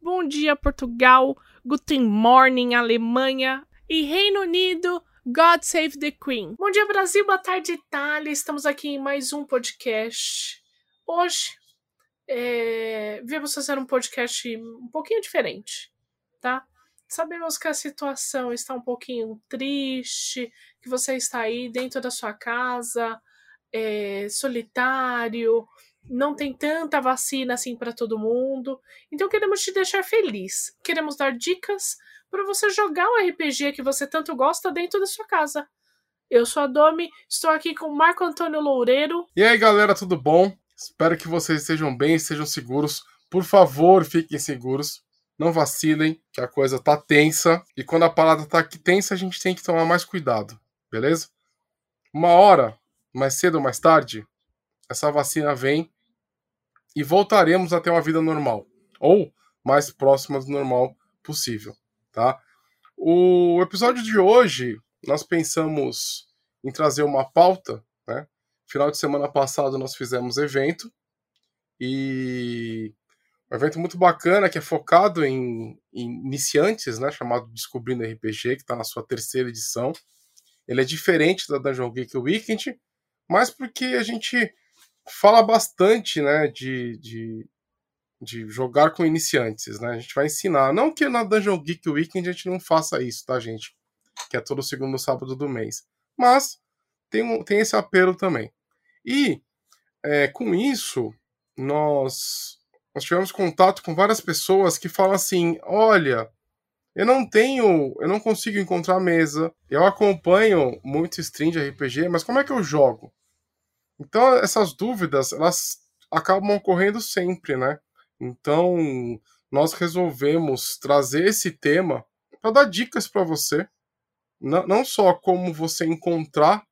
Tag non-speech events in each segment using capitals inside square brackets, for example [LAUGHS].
Bom dia, Portugal. Guten morning, Alemanha. E Reino Unido. God Save the Queen. Bom dia, Brasil. Boa tarde, Itália. Estamos aqui em mais um podcast. Hoje, é, viemos fazer um podcast um pouquinho diferente, tá? Sabemos que a situação está um pouquinho triste, que você está aí dentro da sua casa, é, solitário, não tem tanta vacina assim para todo mundo. Então queremos te deixar feliz. Queremos dar dicas para você jogar o RPG que você tanto gosta dentro da sua casa. Eu sou a Domi, estou aqui com o Marco Antônio Loureiro. E aí, galera, tudo bom? Espero que vocês estejam bem, estejam seguros. Por favor, fiquem seguros. Não vacilem, que a coisa tá tensa. E quando a parada tá aqui tensa, a gente tem que tomar mais cuidado, beleza? Uma hora, mais cedo ou mais tarde, essa vacina vem e voltaremos a ter uma vida normal. Ou mais próxima do normal possível, tá? O episódio de hoje, nós pensamos em trazer uma pauta, né? Final de semana passado nós fizemos evento e um evento muito bacana que é focado em, em iniciantes, né? Chamado Descobrindo RPG, que está na sua terceira edição. Ele é diferente da Dungeon Geek Weekend, mas porque a gente fala bastante, né, de, de, de, jogar com iniciantes, né? A gente vai ensinar. Não que na Dungeon Geek Weekend a gente não faça isso, tá, gente? Que é todo segundo sábado do mês. Mas tem, um, tem esse apelo também. E é, com isso, nós, nós tivemos contato com várias pessoas que falam assim: olha, eu não tenho, eu não consigo encontrar mesa, eu acompanho muito stream de RPG, mas como é que eu jogo? Então, essas dúvidas, elas acabam ocorrendo sempre, né? Então, nós resolvemos trazer esse tema para dar dicas para você, não só como você encontrar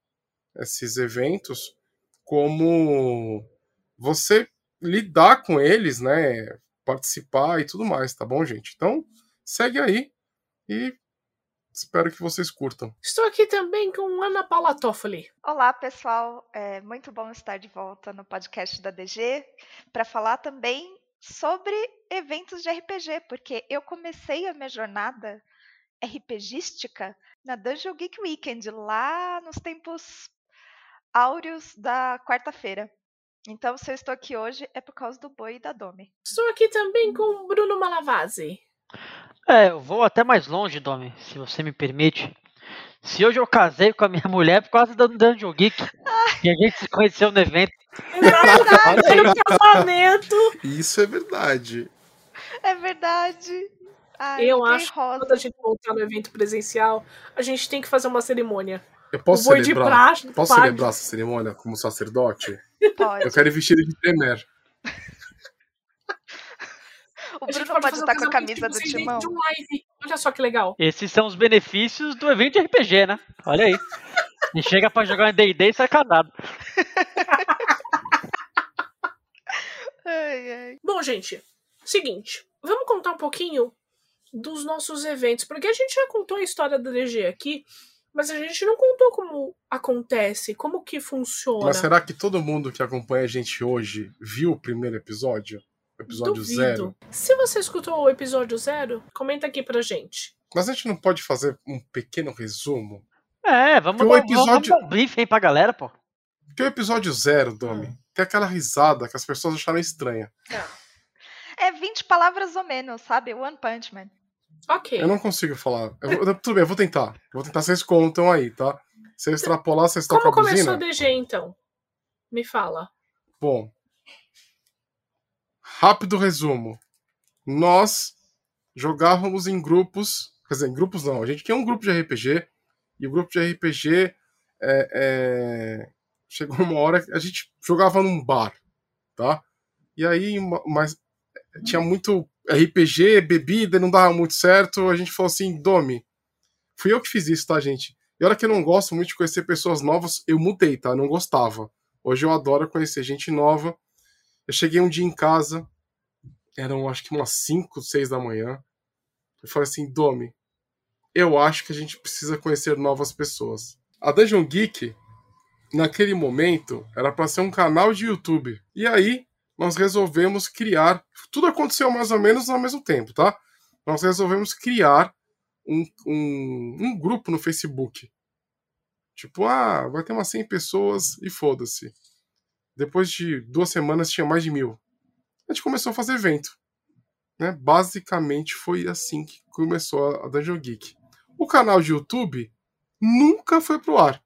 esses eventos, como você lidar com eles, né? Participar e tudo mais, tá bom, gente? Então, segue aí e Espero que vocês curtam. Estou aqui também com Ana Paula Toffoli. Olá, pessoal. É muito bom estar de volta no podcast da DG para falar também sobre eventos de RPG, porque eu comecei a minha jornada RPGística na Dungeon Geek Weekend, lá nos tempos áureos da quarta-feira. Então, se eu estou aqui hoje, é por causa do boi e da Domi. Estou aqui também com o Bruno Malavasi. É, eu vou até mais longe, Domi, se você me permite. Se hoje eu casei com a minha mulher por causa do Dungeon Geek, e a gente se conheceu no evento. Exatamente, casamento. Isso é verdade. É verdade. Ai, eu acho rosa. que quando a gente voltar no evento presencial, a gente tem que fazer uma cerimônia. Eu posso celebrar, praxe, posso celebrar essa cerimônia como sacerdote? Pode. Eu quero ir vestido de Temer. O Bruno pode, pode estar com a camisa do Timão. Um Olha só que legal. Esses são os benefícios do evento de RPG, né? Olha aí. E chega pra jogar em D&D e sai casado. [LAUGHS] ai, ai. Bom, gente, seguinte. Vamos contar um pouquinho dos nossos eventos. Porque a gente já contou a história da DG aqui, mas a gente não contou como acontece, como que funciona. Mas será que todo mundo que acompanha a gente hoje viu o primeiro episódio? Episódio Duvido. zero. Se você escutou o episódio zero, comenta aqui pra gente. Mas a gente não pode fazer um pequeno resumo? É, vamos dar, episódio... vamos dar um briefing pra galera, pô. Porque o episódio zero, Domi, hum. tem aquela risada que as pessoas acharam estranha. É 20 palavras ou menos, sabe? One Punch Man. Ok. Eu não consigo falar. Eu vou, tudo bem, eu vou tentar. Eu vou tentar, vocês contam aí, tá? Se eu extrapolar, vocês estão com a Como começou o DG, então? Me fala. Bom, Rápido resumo. Nós jogávamos em grupos, quer dizer, em grupos não, a gente tinha um grupo de RPG, e o grupo de RPG é, é, chegou uma hora que a gente jogava num bar, tá? E aí, mas tinha muito RPG, bebida, não dava muito certo. A gente falou assim, Domi. Fui eu que fiz isso, tá, gente? E olha que eu não gosto muito de conhecer pessoas novas, eu mudei, tá? Eu não gostava. Hoje eu adoro conhecer gente nova. Eu cheguei um dia em casa, eram acho que umas 5, 6 da manhã. Eu falei assim, Domi, eu acho que a gente precisa conhecer novas pessoas. A Dungeon Geek, naquele momento, era para ser um canal de YouTube. E aí, nós resolvemos criar. Tudo aconteceu mais ou menos ao mesmo tempo, tá? Nós resolvemos criar um, um, um grupo no Facebook. Tipo, ah, vai ter umas 100 pessoas e foda-se. Depois de duas semanas tinha mais de mil. A gente começou a fazer evento. Né? Basicamente foi assim que começou a Dungeon Geek. O canal de YouTube nunca foi pro ar.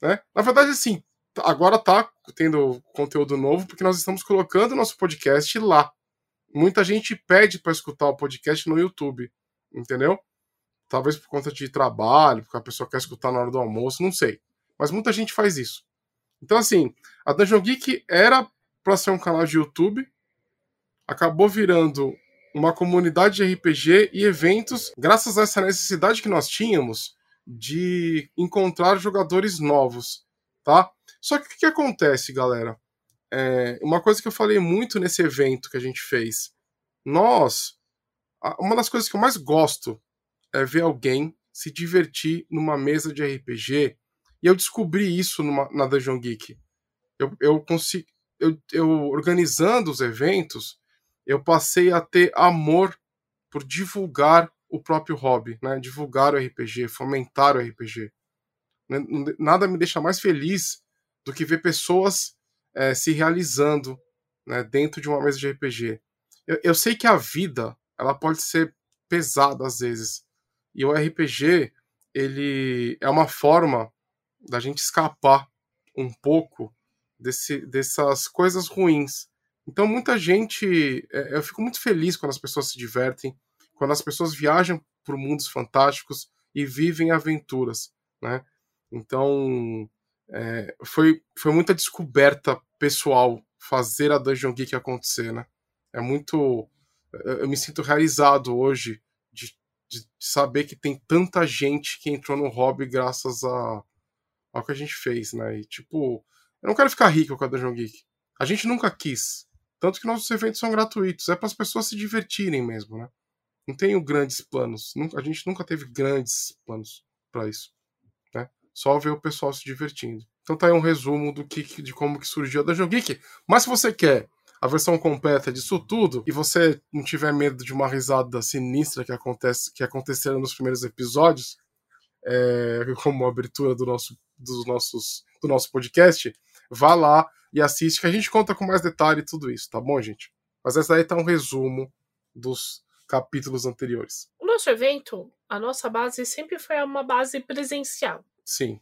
Né? Na verdade, assim, agora tá tendo conteúdo novo porque nós estamos colocando nosso podcast lá. Muita gente pede para escutar o podcast no YouTube, entendeu? Talvez por conta de trabalho, porque a pessoa quer escutar na hora do almoço, não sei. Mas muita gente faz isso. Então, assim, a Dungeon Geek era para ser um canal de YouTube, acabou virando uma comunidade de RPG e eventos, graças a essa necessidade que nós tínhamos de encontrar jogadores novos, tá? Só que o que acontece, galera? É, uma coisa que eu falei muito nesse evento que a gente fez. Nós, uma das coisas que eu mais gosto é ver alguém se divertir numa mesa de RPG. E eu descobri isso numa, na Dungeon Geek. Eu, eu, consigo, eu, eu organizando os eventos, eu passei a ter amor por divulgar o próprio hobby, né? Divulgar o RPG, fomentar o RPG. Né, nada me deixa mais feliz do que ver pessoas é, se realizando né, dentro de uma mesa de RPG. Eu, eu, sei que a vida ela pode ser pesada às vezes e o RPG ele é uma forma da gente escapar um pouco desse, dessas coisas ruins. Então muita gente, é, eu fico muito feliz quando as pessoas se divertem, quando as pessoas viajam por mundos fantásticos e vivem aventuras, né? Então é, foi, foi muita descoberta pessoal fazer a Dungeon Geek acontecer, né? É muito. Eu me sinto realizado hoje de, de saber que tem tanta gente que entrou no hobby graças a, ao que a gente fez, né? E tipo, eu não quero ficar rico com a Dungeon Geek. A gente nunca quis. Tanto que nossos eventos são gratuitos. É para as pessoas se divertirem mesmo, né? Não tenho grandes planos. A gente nunca teve grandes planos para isso. Né? Só ver o pessoal se divertindo. Então tá aí um resumo do que, de como que surgiu a Dungeon Geek. Mas se você quer a versão completa disso tudo e você não tiver medo de uma risada sinistra que acontece que aconteceram nos primeiros episódios, é, [LAUGHS] como abertura do nosso, dos nossos, do nosso podcast, vá lá e assiste que a gente conta com mais detalhe tudo isso, tá bom, gente? Mas essa aí tá um resumo dos capítulos anteriores. O nosso evento, a nossa base sempre foi uma base presencial. Sim.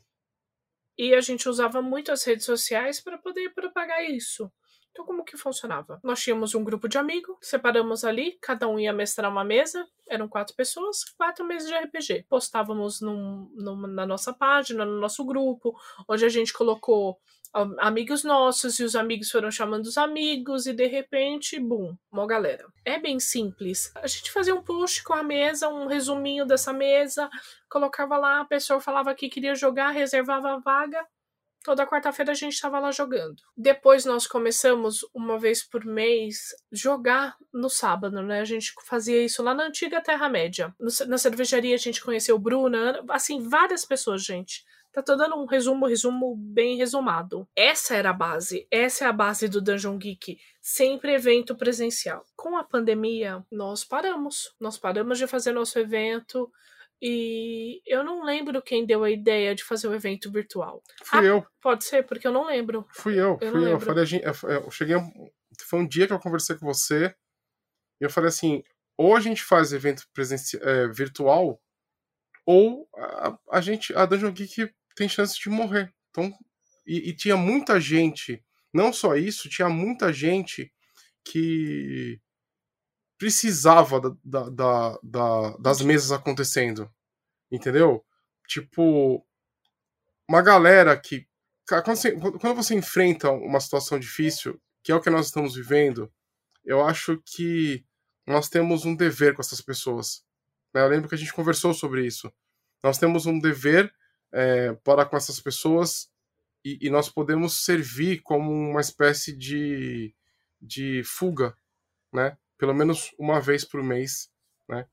E a gente usava muito as redes sociais para poder propagar isso. Então, como que funcionava? Nós tínhamos um grupo de amigos, separamos ali, cada um ia mestrar uma mesa, eram quatro pessoas, quatro mesas de RPG. Postávamos num, num, na nossa página, no nosso grupo, onde a gente colocou amigos nossos e os amigos foram chamando os amigos e de repente, bum, uma galera. É bem simples. A gente fazia um post com a mesa, um resuminho dessa mesa, colocava lá, a pessoa falava que queria jogar, reservava a vaga. Toda quarta-feira a gente estava lá jogando. Depois nós começamos, uma vez por mês, jogar no sábado, né? A gente fazia isso lá na antiga Terra-média. Na cervejaria a gente conheceu Bruna, assim, várias pessoas, gente. Tá tô dando um resumo, resumo bem resumado. Essa era a base. Essa é a base do Dungeon Geek. Sempre evento presencial. Com a pandemia, nós paramos. Nós paramos de fazer nosso evento. E eu não lembro quem deu a ideia de fazer o evento virtual. Fui ah, eu. Pode ser, porque eu não lembro. Fui eu, eu fui eu. Falei, eu cheguei. Foi um dia que eu conversei com você. E eu falei assim: ou a gente faz evento presencial, é, virtual, ou a, a gente, a Dungeon Geek tem chance de morrer. Então, e, e, tinha muita gente, não só isso, tinha muita gente que precisava da, da, da, da das mesas acontecendo. Entendeu? Tipo, uma galera que. Quando você, quando você enfrenta uma situação difícil, que é o que nós estamos vivendo, eu acho que nós temos um dever com essas pessoas. Né? Eu lembro que a gente conversou sobre isso. Nós temos um dever é, para com essas pessoas e, e, nós podemos servir como uma espécie de, de fuga, né? Pelo menos uma vez por mês, né?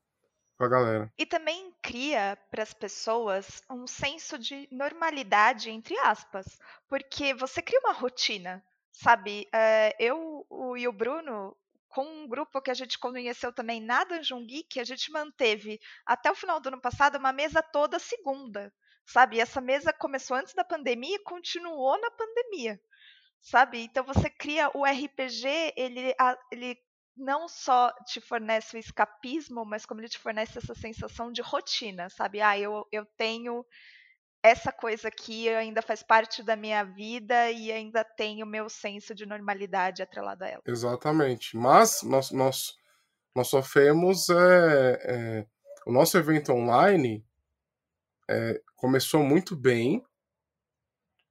Com a galera. E também cria para as pessoas um senso de normalidade, entre aspas, porque você cria uma rotina, sabe? É, eu o, e o Bruno, com um grupo que a gente conheceu também na Dungeon Geek, a gente manteve até o final do ano passado uma mesa toda segunda, sabe? E essa mesa começou antes da pandemia e continuou na pandemia, sabe? Então você cria o RPG, ele, ele não só te fornece o escapismo, mas como ele te fornece essa sensação de rotina, sabe? Ah, eu, eu tenho essa coisa aqui ainda faz parte da minha vida e ainda tem o meu senso de normalidade atrelado a ela. Exatamente. Mas nós, nós, nós sofremos é, é, o nosso evento online é, começou muito bem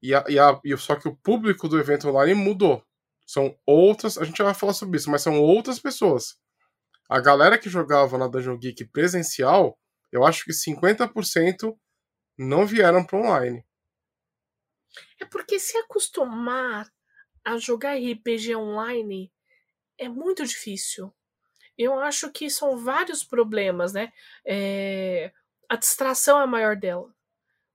e, a, e, a, e só que o público do evento online mudou. São outras, a gente vai falar sobre isso, mas são outras pessoas. A galera que jogava na Dungeon Geek presencial, eu acho que 50% não vieram para online. É porque se acostumar a jogar RPG online é muito difícil. Eu acho que são vários problemas, né? É... A distração é a maior dela.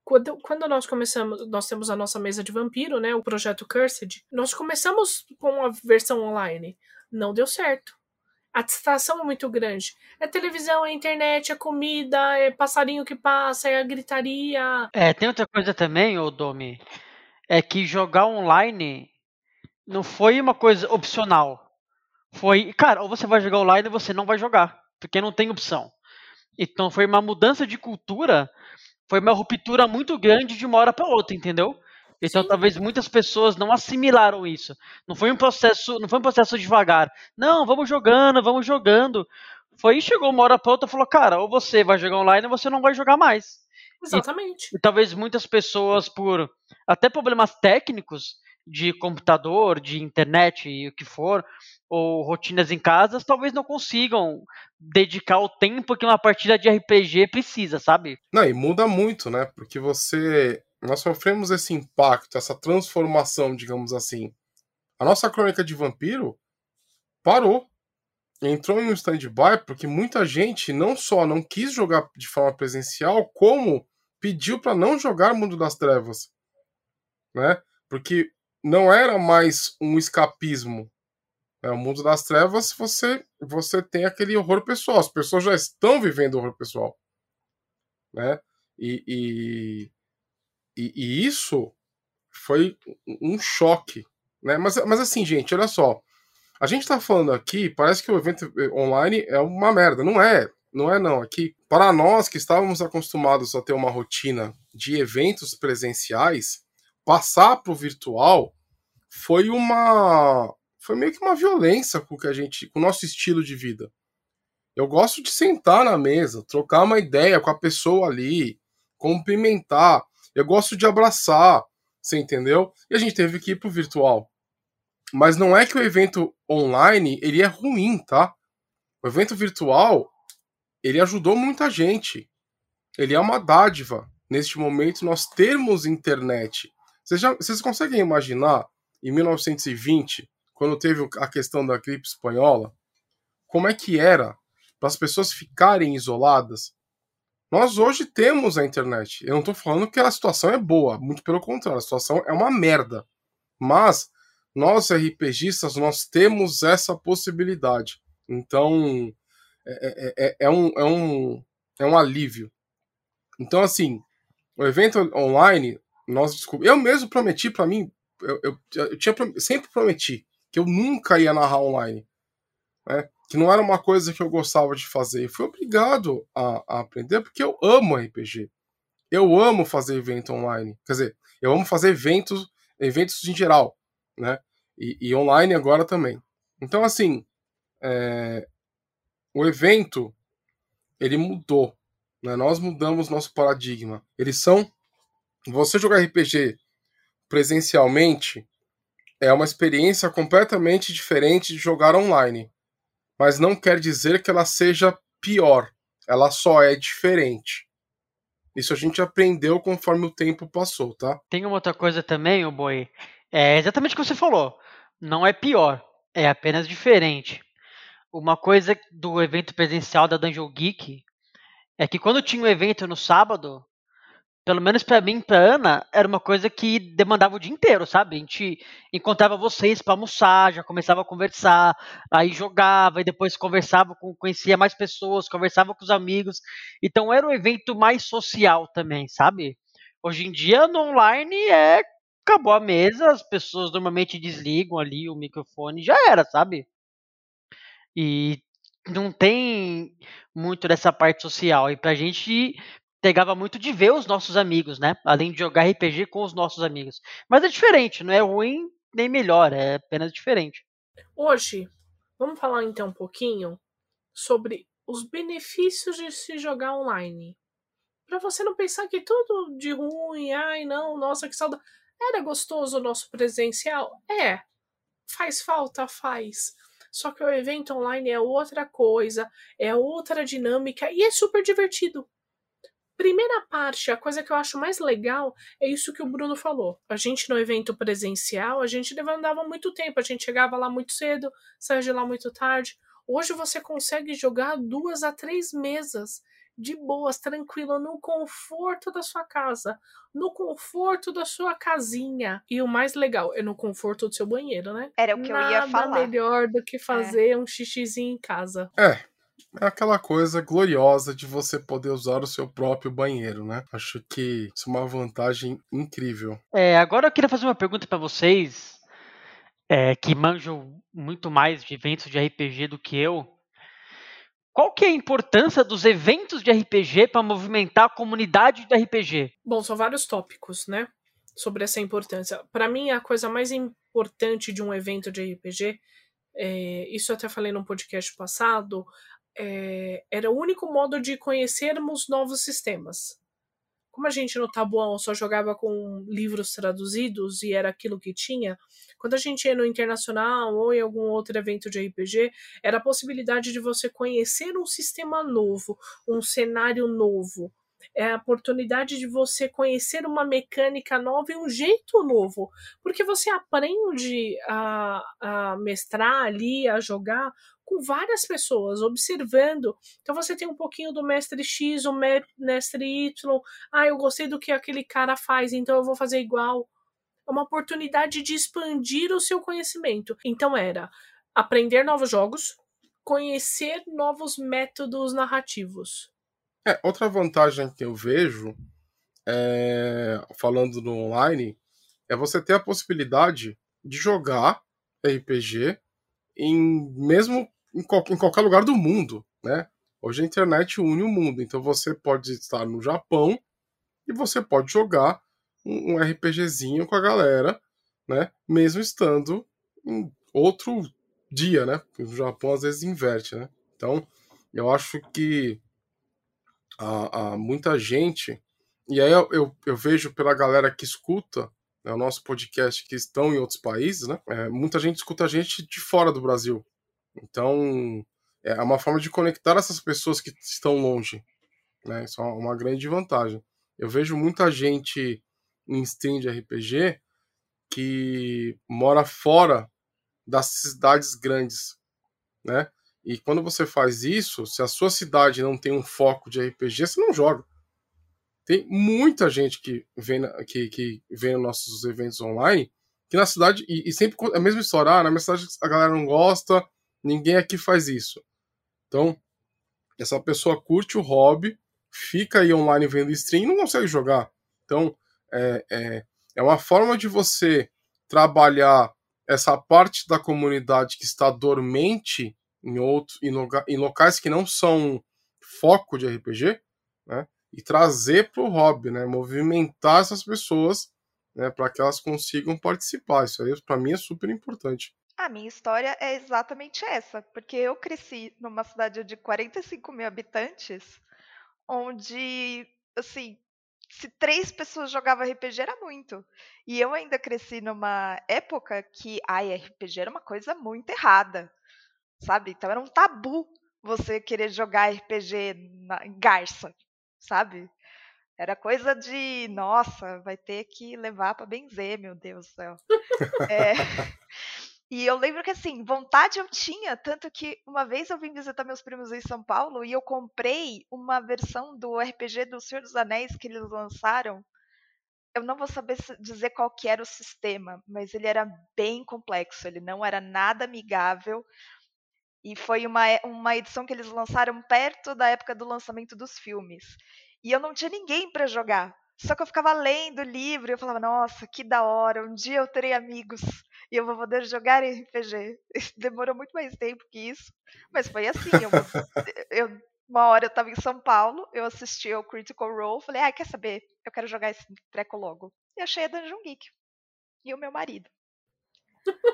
Quando, quando nós começamos, nós temos a nossa mesa de vampiro, né? O projeto Cursed. Nós começamos com a versão online. Não deu certo a distração é muito grande. É televisão, é internet, é comida, é passarinho que passa, é a gritaria. É, tem outra coisa também, ô Domi, é que jogar online não foi uma coisa opcional. Foi, cara, ou você vai jogar online ou você não vai jogar, porque não tem opção. Então foi uma mudança de cultura, foi uma ruptura muito grande de uma hora para outra, entendeu? Então Sim. talvez muitas pessoas não assimilaram isso. Não foi um processo, não foi um processo devagar. Não, vamos jogando, vamos jogando. Foi chegou uma hora para outra e falou, cara, ou você vai jogar online ou você não vai jogar mais. Exatamente. E, e talvez muitas pessoas por até problemas técnicos de computador, de internet e o que for, ou rotinas em casa, talvez não consigam dedicar o tempo que uma partida de RPG precisa, sabe? Não, e muda muito, né? Porque você nós sofremos esse impacto, essa transformação, digamos assim. A nossa crônica de vampiro parou. Entrou em um stand-by porque muita gente não só não quis jogar de forma presencial, como pediu para não jogar Mundo das Trevas. Né? Porque não era mais um escapismo. É, o Mundo das Trevas, você, você tem aquele horror pessoal. As pessoas já estão vivendo horror pessoal. Né? E, e, e, e isso foi um choque. Né? Mas, mas assim, gente, olha só. A gente está falando aqui, parece que o evento eh, online é uma merda. Não é. Não é não. Aqui, para nós que estávamos acostumados a ter uma rotina de eventos presenciais, passar para o virtual foi uma foi meio que uma violência com que a gente, com o nosso estilo de vida. Eu gosto de sentar na mesa, trocar uma ideia com a pessoa ali, cumprimentar. Eu gosto de abraçar, você entendeu? E a gente teve que ir pro virtual. Mas não é que o evento online ele é ruim, tá? O evento virtual ele ajudou muita gente. Ele é uma dádiva neste momento nós termos internet. Já, vocês conseguem imaginar em 1920, quando teve a questão da gripe espanhola, como é que era para as pessoas ficarem isoladas? Nós hoje temos a internet. Eu não estou falando que a situação é boa, muito pelo contrário, a situação é uma merda. Mas nós RPGistas nós temos essa possibilidade. Então é, é, é, é um, é, um, é um alívio. Então, assim, o evento online, nós descobrimos. Eu mesmo prometi para mim, eu, eu, eu tinha, sempre prometi que eu nunca ia narrar online. Né? que não era uma coisa que eu gostava de fazer. E fui obrigado a, a, aprender porque eu amo RPG. Eu amo fazer evento online. Quer dizer, eu amo fazer eventos, eventos em geral, né? E, e online agora também. Então, assim, é, o evento ele mudou. Né? Nós mudamos nosso paradigma. Eles são. Você jogar RPG presencialmente é uma experiência completamente diferente de jogar online. mas não quer dizer que ela seja pior. Ela só é diferente. Isso a gente aprendeu conforme o tempo passou, tá? Tem uma outra coisa também, o boi. É exatamente o que você falou. Não é pior, é apenas diferente. Uma coisa do evento presencial da Dungeon Geek é que quando tinha um evento no sábado, pelo menos para mim, pra Ana, era uma coisa que demandava o dia inteiro, sabe? A gente encontrava vocês para almoçar, já começava a conversar, aí jogava e depois conversava com, conhecia mais pessoas, conversava com os amigos. Então era um evento mais social também, sabe? Hoje em dia no online é acabou a mesa, as pessoas normalmente desligam ali o microfone, já era, sabe? E não tem muito dessa parte social. E pra gente pegava muito de ver os nossos amigos, né? Além de jogar RPG com os nossos amigos. Mas é diferente, não é ruim nem melhor, é apenas diferente. Hoje, vamos falar então um pouquinho sobre os benefícios de se jogar online. Para você não pensar que tudo de ruim, ai não, nossa, que saudade. Era gostoso o nosso presencial? É. Faz falta? Faz. Só que o evento online é outra coisa, é outra dinâmica e é super divertido. Primeira parte, a coisa que eu acho mais legal é isso que o Bruno falou. A gente no evento presencial, a gente demandava muito tempo, a gente chegava lá muito cedo, saía de lá muito tarde. Hoje você consegue jogar duas a três mesas de boas, tranquila, no conforto da sua casa, no conforto da sua casinha. E o mais legal é no conforto do seu banheiro, né? Era o que Nada eu ia falar. melhor do que fazer é. um xixizinho em casa. É, é aquela coisa gloriosa de você poder usar o seu próprio banheiro, né? Acho que isso é uma vantagem incrível. É, agora eu queria fazer uma pergunta para vocês, é, que manjam muito mais de eventos de RPG do que eu. Qual que é a importância dos eventos de RPG para movimentar a comunidade de RPG? Bom, são vários tópicos, né? Sobre essa importância. Para mim, a coisa mais importante de um evento de RPG, é, isso eu até falei num podcast passado, é, era o único modo de conhecermos novos sistemas. Como a gente no Tabuão só jogava com livros traduzidos e era aquilo que tinha, quando a gente ia no internacional ou em algum outro evento de RPG, era a possibilidade de você conhecer um sistema novo, um cenário novo, é a oportunidade de você conhecer uma mecânica nova e um jeito novo, porque você aprende a, a mestrar ali, a jogar com várias pessoas, observando. Então você tem um pouquinho do mestre X, o mestre Y. Ah, eu gostei do que aquele cara faz, então eu vou fazer igual. É uma oportunidade de expandir o seu conhecimento. Então era aprender novos jogos, conhecer novos métodos narrativos. É, outra vantagem que eu vejo, é, falando no online, é você ter a possibilidade de jogar RPG em mesmo em, qual, em qualquer lugar do mundo, né? Hoje a internet une o mundo, então você pode estar no Japão e você pode jogar um, um RPGzinho com a galera, né? Mesmo estando em outro dia, né? Porque Japão às vezes inverte, né? Então, eu acho que a, a muita gente, e aí eu, eu, eu, vejo pela galera que escuta né, o nosso podcast que estão em outros países, né? É, muita gente escuta a gente de fora do Brasil. Então, é uma forma de conectar essas pessoas que estão longe. Né? Isso é uma grande vantagem. Eu vejo muita gente em stream de RPG que mora fora das cidades grandes, né? E quando você faz isso, se a sua cidade não tem um foco de RPG, você não joga. Tem muita gente que vem, que, que vem nos nossos eventos online, que na cidade, e, e sempre é a mesma história, ah, na minha cidade a galera não gosta, ninguém aqui faz isso. Então, essa pessoa curte o hobby, fica aí online vendo stream e não consegue jogar. Então, é, é, é uma forma de você trabalhar essa parte da comunidade que está dormente em, outro, em, loca, em locais que não são foco de RPG, né? E trazer para o hobby, né? Movimentar essas pessoas, né? Para que elas consigam participar. Isso aí, para mim, é super importante. A minha história é exatamente essa, porque eu cresci numa cidade de 45 mil habitantes, onde, assim, se três pessoas jogavam RPG era muito. E eu ainda cresci numa época que a RPG era uma coisa muito errada. sabe? Então era um tabu você querer jogar RPG na, em Garça, sabe? Era coisa de, nossa, vai ter que levar para benzer, meu Deus do céu. [LAUGHS] é, e eu lembro que, assim, vontade eu tinha, tanto que uma vez eu vim visitar meus primos em São Paulo e eu comprei uma versão do RPG do Senhor dos Anéis que eles lançaram. Eu não vou saber dizer qual que era o sistema, mas ele era bem complexo, ele não era nada amigável. E foi uma, uma edição que eles lançaram perto da época do lançamento dos filmes. E eu não tinha ninguém para jogar. Só que eu ficava lendo o livro e eu falava, nossa, que da hora, um dia eu terei amigos e eu vou poder jogar RPG. [LAUGHS] Demorou muito mais tempo que isso, mas foi assim. Eu, [LAUGHS] eu uma hora eu estava em São Paulo, eu assisti ao Critical Role, falei, ah, quer saber? Eu quero jogar esse treco logo. E achei a Dungeon Geek. E o meu marido.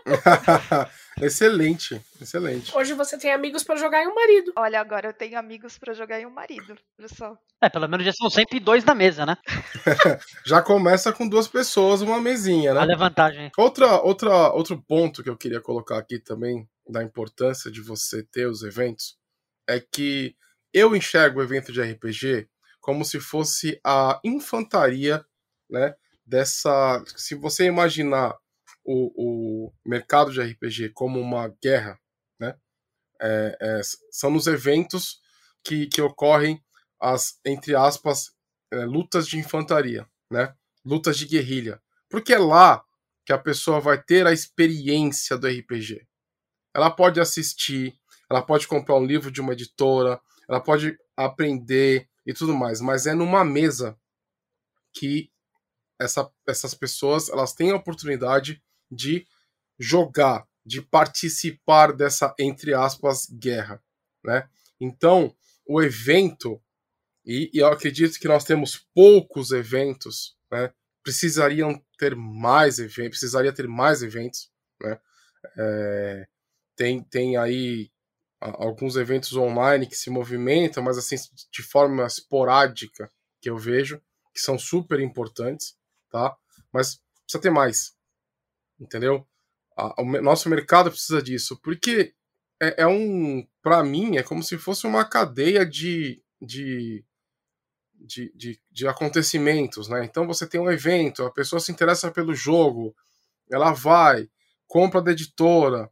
[LAUGHS] excelente, excelente. Hoje você tem amigos para jogar em um marido. Olha, agora eu tenho amigos para jogar em um marido. Olha só. É, pelo menos já são sempre dois na mesa, né? [LAUGHS] já começa com duas pessoas, uma mesinha, né? Olha a vantagem. Outra, outra, outro ponto que eu queria colocar aqui também, da importância de você ter os eventos, é que eu enxergo o evento de RPG como se fosse a infantaria, né? Dessa. Se você imaginar o, o mercado de RPG como uma guerra, né? É, é, são nos eventos que, que ocorrem as, entre aspas, é, lutas de infantaria, né? Lutas de guerrilha. Porque é lá que a pessoa vai ter a experiência do RPG. Ela pode assistir, ela pode comprar um livro de uma editora, ela pode aprender e tudo mais, mas é numa mesa que essa, essas pessoas elas têm a oportunidade de jogar, de participar dessa, entre aspas, guerra. Né? Então, o evento, e, e eu acredito que nós temos poucos eventos, né? precisariam ter mais eventos, precisaria ter mais eventos. Né? É, tem, tem aí alguns eventos online que se movimentam, mas assim de forma esporádica que eu vejo, que são super importantes, tá? Mas precisa ter mais entendeu? o nosso mercado precisa disso, porque é, é um, para mim, é como se fosse uma cadeia de, de, de, de, de acontecimentos, né? Então você tem um evento, a pessoa se interessa pelo jogo, ela vai, compra da editora,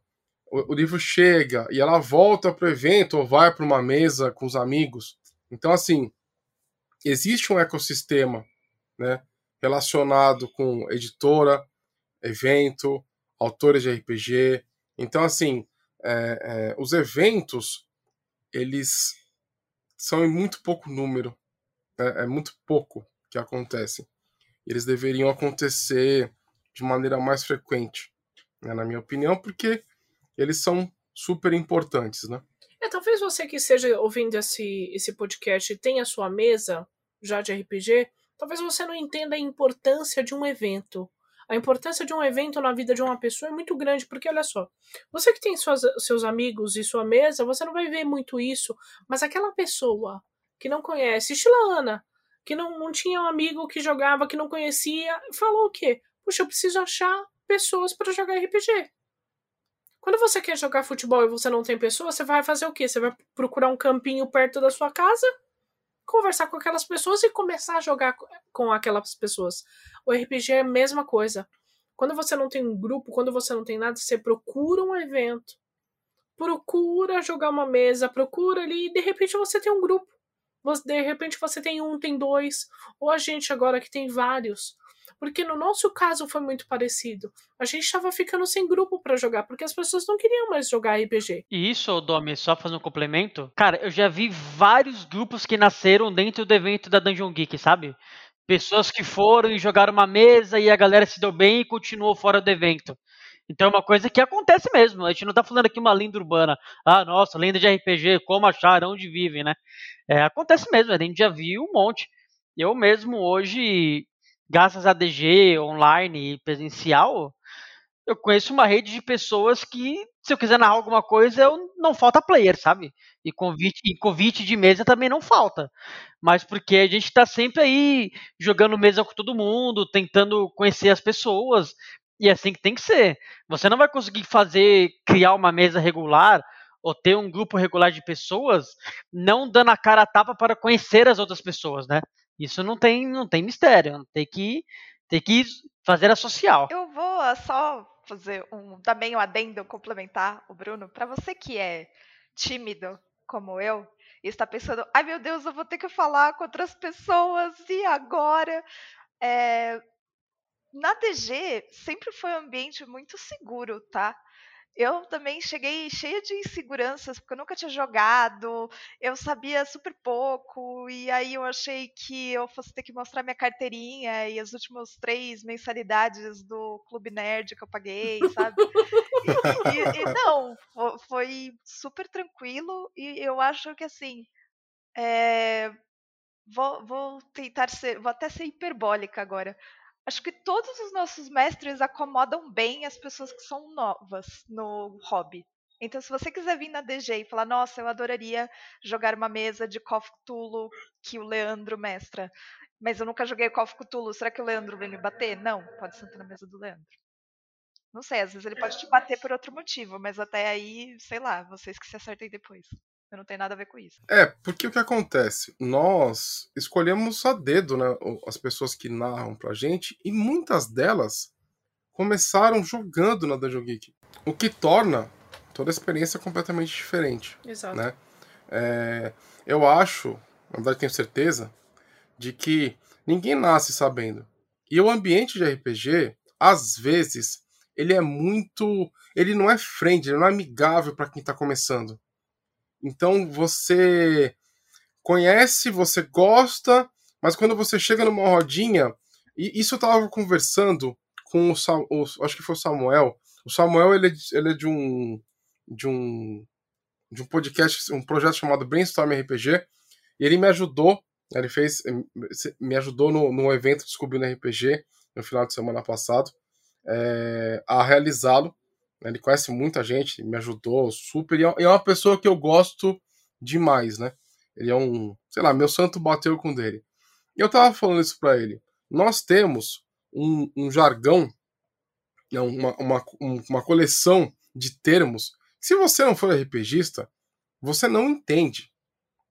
o, o livro chega e ela volta para o evento ou vai para uma mesa com os amigos. Então, assim, existe um ecossistema né, relacionado com editora, evento, autores de RPG. Então, assim, é, é, os eventos, eles são em muito pouco número. Né? É muito pouco que acontece. Eles deveriam acontecer de maneira mais frequente, né, na minha opinião, porque eles são super importantes, né? É, talvez você que esteja ouvindo esse, esse podcast e tenha sua mesa já de RPG, talvez você não entenda a importância de um evento. A importância de um evento na vida de uma pessoa é muito grande, porque olha só, você que tem suas, seus amigos e sua mesa, você não vai ver muito isso, mas aquela pessoa que não conhece, estilo a Ana, que não, não tinha um amigo que jogava, que não conhecia, falou o quê? Puxa, eu preciso achar pessoas para jogar RPG. Quando você quer jogar futebol e você não tem pessoas, você vai fazer o quê? Você vai procurar um campinho perto da sua casa conversar com aquelas pessoas e começar a jogar com aquelas pessoas. O RPG é a mesma coisa. Quando você não tem um grupo, quando você não tem nada, você procura um evento, procura jogar uma mesa, procura ali e de repente você tem um grupo. De repente você tem um, tem dois, ou a gente agora que tem vários. Porque no nosso caso foi muito parecido. A gente estava ficando sem grupo para jogar, porque as pessoas não queriam mais jogar RPG. E isso, Domi, só fazendo um complemento. Cara, eu já vi vários grupos que nasceram dentro do evento da Dungeon Geek, sabe? Pessoas que foram e jogaram uma mesa e a galera se deu bem e continuou fora do evento. Então é uma coisa que acontece mesmo. A gente não tá falando aqui uma lenda urbana. Ah, nossa, lenda de RPG, como achar, onde vivem, né? É, acontece mesmo, a gente já viu um monte. Eu mesmo hoje graças a DG online e presencial, eu conheço uma rede de pessoas que, se eu quiser narrar alguma coisa, eu, não falta player, sabe? E convite, e convite de mesa também não falta. Mas porque a gente está sempre aí jogando mesa com todo mundo, tentando conhecer as pessoas, e é assim que tem que ser. Você não vai conseguir fazer, criar uma mesa regular ou ter um grupo regular de pessoas, não dando a cara a tapa para conhecer as outras pessoas, né? Isso não tem, não tem mistério, tem que, tem que fazer a social. Eu vou só fazer um também um adendo complementar o Bruno para você que é tímido como eu e está pensando, ai meu Deus, eu vou ter que falar com outras pessoas e agora é, na DG sempre foi um ambiente muito seguro, tá? Eu também cheguei cheia de inseguranças, porque eu nunca tinha jogado, eu sabia super pouco, e aí eu achei que eu fosse ter que mostrar minha carteirinha e as últimas três mensalidades do Clube Nerd que eu paguei, sabe? e, e, e, não, foi super tranquilo, e eu acho que assim. É, vou, vou tentar ser, vou até ser hiperbólica agora acho que todos os nossos mestres acomodam bem as pessoas que são novas no hobby. Então, se você quiser vir na DG e falar, nossa, eu adoraria jogar uma mesa de Call of Cthulhu que o Leandro mestra, mas eu nunca joguei Call of Cthulhu, será que o Leandro vem me bater? Não, pode sentar na mesa do Leandro. Não sei, às vezes ele pode te bater por outro motivo, mas até aí, sei lá, vocês que se acertem depois. Eu não tenho nada a ver com isso. É, porque o que acontece? Nós escolhemos a dedo, né, as pessoas que narram pra gente, e muitas delas começaram jogando na Dungeon Geek. O que torna toda a experiência completamente diferente. Exato. Né? É, eu acho, na verdade tenho certeza, de que ninguém nasce sabendo. E o ambiente de RPG, às vezes, ele é muito. Ele não é friendly, ele não é amigável para quem está começando. Então você conhece, você gosta, mas quando você chega numa rodinha, e isso eu tava conversando com o, o acho que foi o Samuel. O Samuel ele, é ele é de um de um de um podcast, um projeto chamado Brainstorm RPG, e ele me ajudou, ele fez me ajudou no, no evento Descobrindo RPG no final de semana passado é, a realizá-lo. Ele conhece muita gente, me ajudou super. É, e é uma pessoa que eu gosto demais, né? Ele é um, sei lá, meu santo bateu com dele. E eu tava falando isso para ele. Nós temos um, um jargão, né, uma, uma, uma coleção de termos. Se você não for RPGista, você não entende,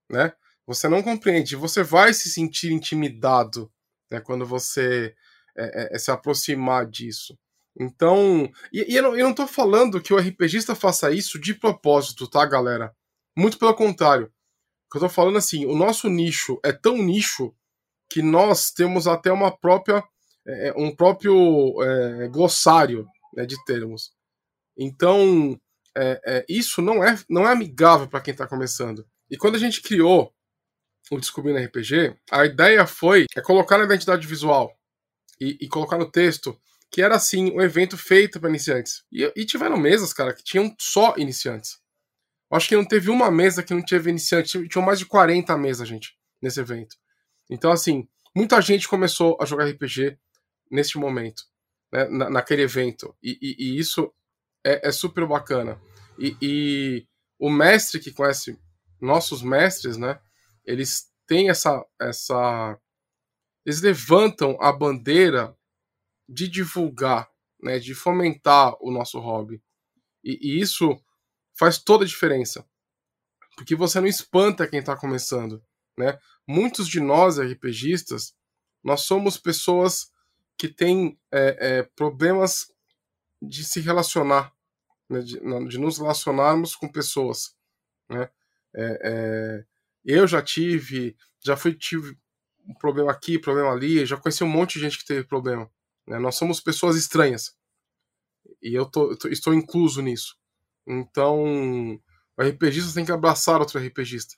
né? Você não compreende. Você vai se sentir intimidado né, quando você é, é, se aproximar disso. Então, e, e eu, não, eu não tô falando que o RPGista faça isso de propósito, tá, galera? Muito pelo contrário. Eu tô falando assim, o nosso nicho é tão nicho que nós temos até uma própria é, é um próprio é, glossário né, de termos. Então, é, é, isso não é, não é amigável para quem está começando. E quando a gente criou o Descobrindo RPG, a ideia foi é colocar na identidade visual e, e colocar no texto que era assim um evento feito para iniciantes. E, e, tiveram mesas, cara, que tinham só iniciantes. Acho que não teve uma mesa que não teve iniciante. Tinham mais de 40 mesas, gente, nesse evento. Então, assim, muita gente começou a jogar RPG neste momento, né, na, naquele evento. E, e, e isso é, é, super bacana. E, o mestre que conhece nossos mestres, né, eles têm essa, essa. Eles levantam a bandeira de divulgar, né, de fomentar o nosso hobby. E, e isso faz toda a diferença. Porque você não espanta quem está começando. Né? Muitos de nós, RPGistas, nós somos pessoas que têm é, é, problemas de se relacionar, né? de, de, nos relacionarmos com pessoas. Né? É, é, eu já tive, já fui tive um problema aqui, problema ali, já conheci um monte de gente que teve problema. Né? Nós somos pessoas estranhas. E eu, tô, tô, estou incluso nisso. Então, o RPGista tem que abraçar outro RPGista.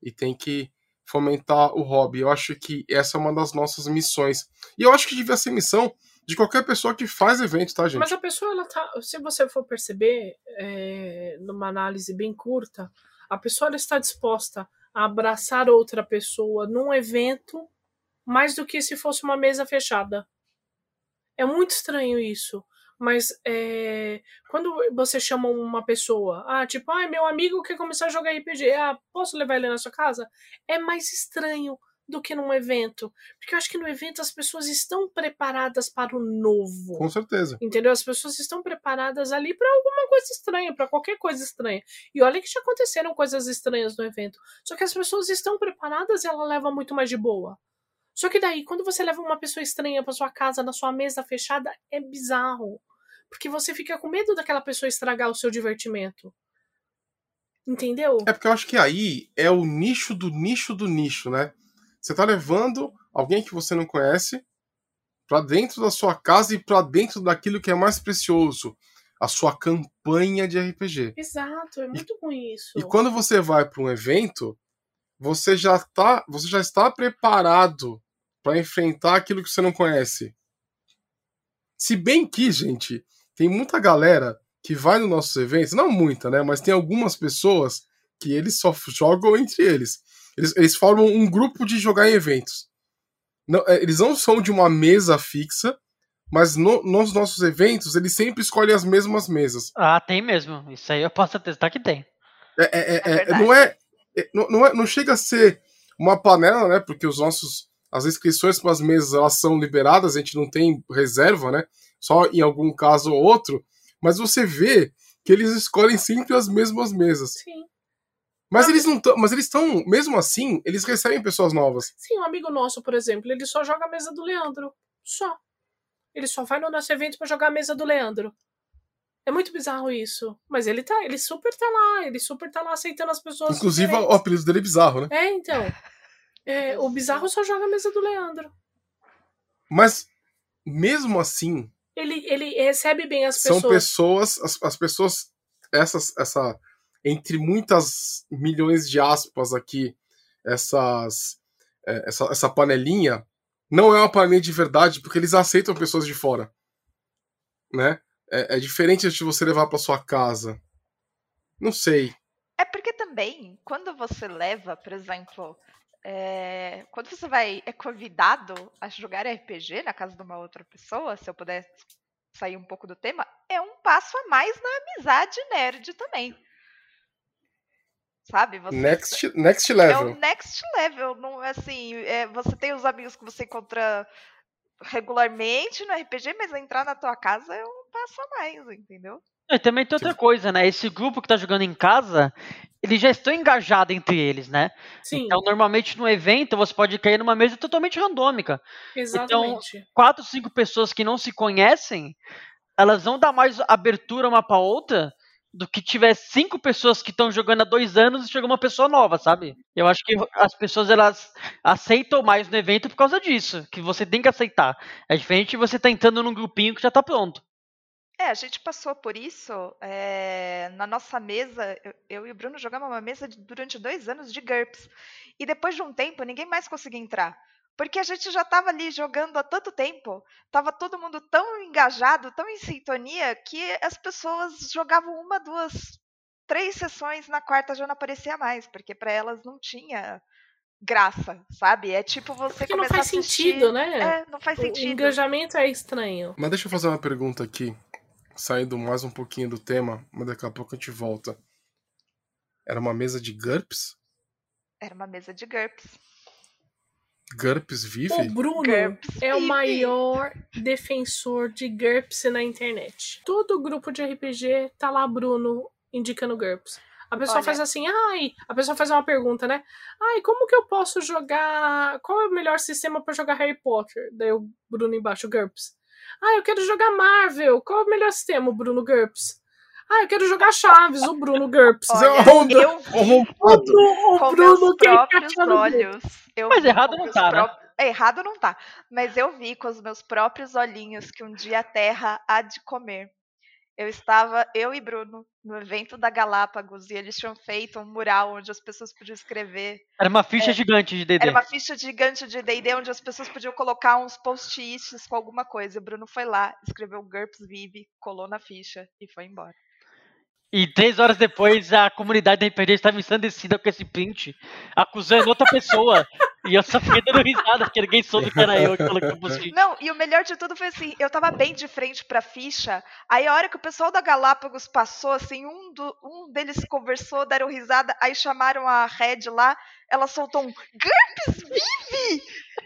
E tem que fomentar o hobby. Eu acho que essa é uma das nossas missões. E eu acho que devia ser missão de qualquer pessoa que faz evento, tá, gente? Mas a pessoa, ela tá. Se você for perceber, é, numa análise bem curta, a pessoa ela está disposta a abraçar outra pessoa num evento mais do que se fosse uma mesa fechada. É muito estranho isso. Mas é, quando você chama uma pessoa, ah, tipo, ah, meu amigo quer começar a jogar RPG, ah, posso levar ele na sua casa? É mais estranho do que num evento. Porque eu acho que no evento as pessoas estão preparadas para o novo. Com certeza. Entendeu? As pessoas estão preparadas ali para alguma coisa estranha, para qualquer coisa estranha. E olha que já aconteceram coisas estranhas no evento. Só que as pessoas estão preparadas e ela leva muito mais de boa. Só que daí, quando você leva uma pessoa estranha para sua casa, na sua mesa fechada, é bizarro. Porque você fica com medo daquela pessoa estragar o seu divertimento. Entendeu? É porque eu acho que aí é o nicho do nicho do nicho, né? Você tá levando alguém que você não conhece para dentro da sua casa e para dentro daquilo que é mais precioso, a sua campanha de RPG. Exato, é muito e, ruim isso. E quando você vai para um evento, você já tá, você já está preparado para enfrentar aquilo que você não conhece. Se bem que, gente, tem muita galera que vai nos nossos eventos, não muita, né? Mas tem algumas pessoas que eles só jogam entre eles. Eles, eles formam um grupo de jogar em eventos. Não, é, eles não são de uma mesa fixa, mas no, nos nossos eventos eles sempre escolhem as mesmas mesas. Ah, tem mesmo. Isso aí eu posso atestar que tem. É, é, é, é não, é, não, não, é, não chega a ser uma panela, né? Porque os nossos as inscrições para as mesas elas são liberadas, a gente não tem reserva, né? Só em algum caso ou outro. Mas você vê que eles escolhem sempre as mesmas mesas. Sim. Mas eles não estão. Mas eles estão, mesmo assim, eles recebem pessoas novas. Sim, um amigo nosso, por exemplo, ele só joga a mesa do Leandro. Só. Ele só vai no nosso evento para jogar a mesa do Leandro. É muito bizarro isso. Mas ele tá, ele super tá lá, ele super tá lá aceitando as pessoas. Inclusive, diferentes. o apelido dele é bizarro, né? É, então. É, o bizarro só joga a mesa do Leandro. Mas, mesmo assim, ele, ele recebe bem as pessoas. São pessoas, as, as pessoas, essas, essa, entre muitas milhões de aspas aqui, essas, é, essa, essa panelinha, não é uma panelinha de verdade, porque eles aceitam pessoas de fora. Né? É, é diferente de você levar para sua casa. Não sei. É porque também, quando você leva, por exemplo, é, quando você vai é convidado a jogar RPG na casa de uma outra pessoa, se eu puder sair um pouco do tema, é um passo a mais na amizade nerd também. Sabe? Você, next, next level. É o next level. Não, assim, é, você tem os amigos que você encontra regularmente no RPG, mas entrar na tua casa é um passo a mais, entendeu? E também tem outra coisa, né? Esse grupo que tá jogando em casa, eles já estão engajados entre eles, né? Sim. Então, normalmente no evento, você pode cair numa mesa totalmente randômica. Exatamente. Então, quatro, cinco pessoas que não se conhecem, elas vão dar mais abertura uma pra outra do que tiver cinco pessoas que estão jogando há dois anos e chega uma pessoa nova, sabe? Eu acho que as pessoas elas aceitam mais no evento por causa disso, que você tem que aceitar. É diferente de você estar tá entrando num grupinho que já tá pronto. É, a gente passou por isso é, na nossa mesa. Eu, eu, e o Bruno jogamos uma mesa de, durante dois anos de GURPS. E depois de um tempo, ninguém mais conseguia entrar. Porque a gente já estava ali jogando há tanto tempo, estava todo mundo tão engajado, tão em sintonia, que as pessoas jogavam uma, duas, três sessões, na quarta já não aparecia mais, porque para elas não tinha graça, sabe? É tipo você porque começar não faz a assistir... sentido, né? É, não faz sentido. O engajamento é estranho. Mas deixa eu fazer uma pergunta aqui saindo mais um pouquinho do tema, mas daqui a pouco a gente volta. Era uma mesa de GURPS? Era uma mesa de GURPS. GURPS vive? O Bruno GURPS é vive. o maior defensor de GURPS na internet. Todo grupo de RPG tá lá Bruno indicando GURPS. A pessoa Olha. faz assim, ai, a pessoa faz uma pergunta, né? Ai, como que eu posso jogar? Qual é o melhor sistema para jogar Harry Potter? Daí o Bruno embaixo, GURPS. Ah, eu quero jogar Marvel. Qual é o melhor sistema, o Bruno GURPS? Ah, eu quero jogar Chaves, o Bruno GURPS. Olha, eu vi o, o Bruno que próprios olhos. Eu Mas errado não tá, né? É, errado não tá. Mas eu vi com os meus próprios olhinhos que um dia a Terra há de comer. Eu estava, eu e Bruno, no evento da Galápagos e eles tinham feito um mural onde as pessoas podiam escrever. Era uma ficha é, gigante de D&D. Era uma ficha gigante de D&D onde as pessoas podiam colocar uns post-its com alguma coisa. O Bruno foi lá, escreveu GURPS Vive, colou na ficha e foi embora. E três horas depois a comunidade da RPG estava ensandecida com esse print, acusando outra pessoa E eu só fiquei dando risada, porque ninguém soube que era eu que colocou post-it. Não, e o melhor de tudo foi assim, eu tava bem de frente pra ficha, aí a hora que o pessoal da Galápagos passou, assim, um, do, um deles conversou, deram risada, aí chamaram a Red lá, ela soltou um GURPS vive!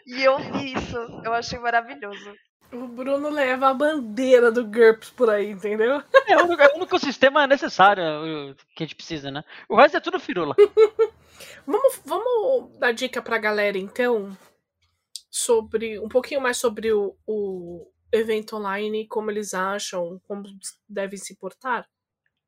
E eu vi isso, eu achei maravilhoso. O Bruno leva a bandeira do GURPS por aí, entendeu? É o único, é o único sistema necessário que a gente precisa, né? O resto é tudo firula. [LAUGHS] Vamos, vamos dar dica pra galera, então, sobre um pouquinho mais sobre o, o evento online, como eles acham, como devem se portar.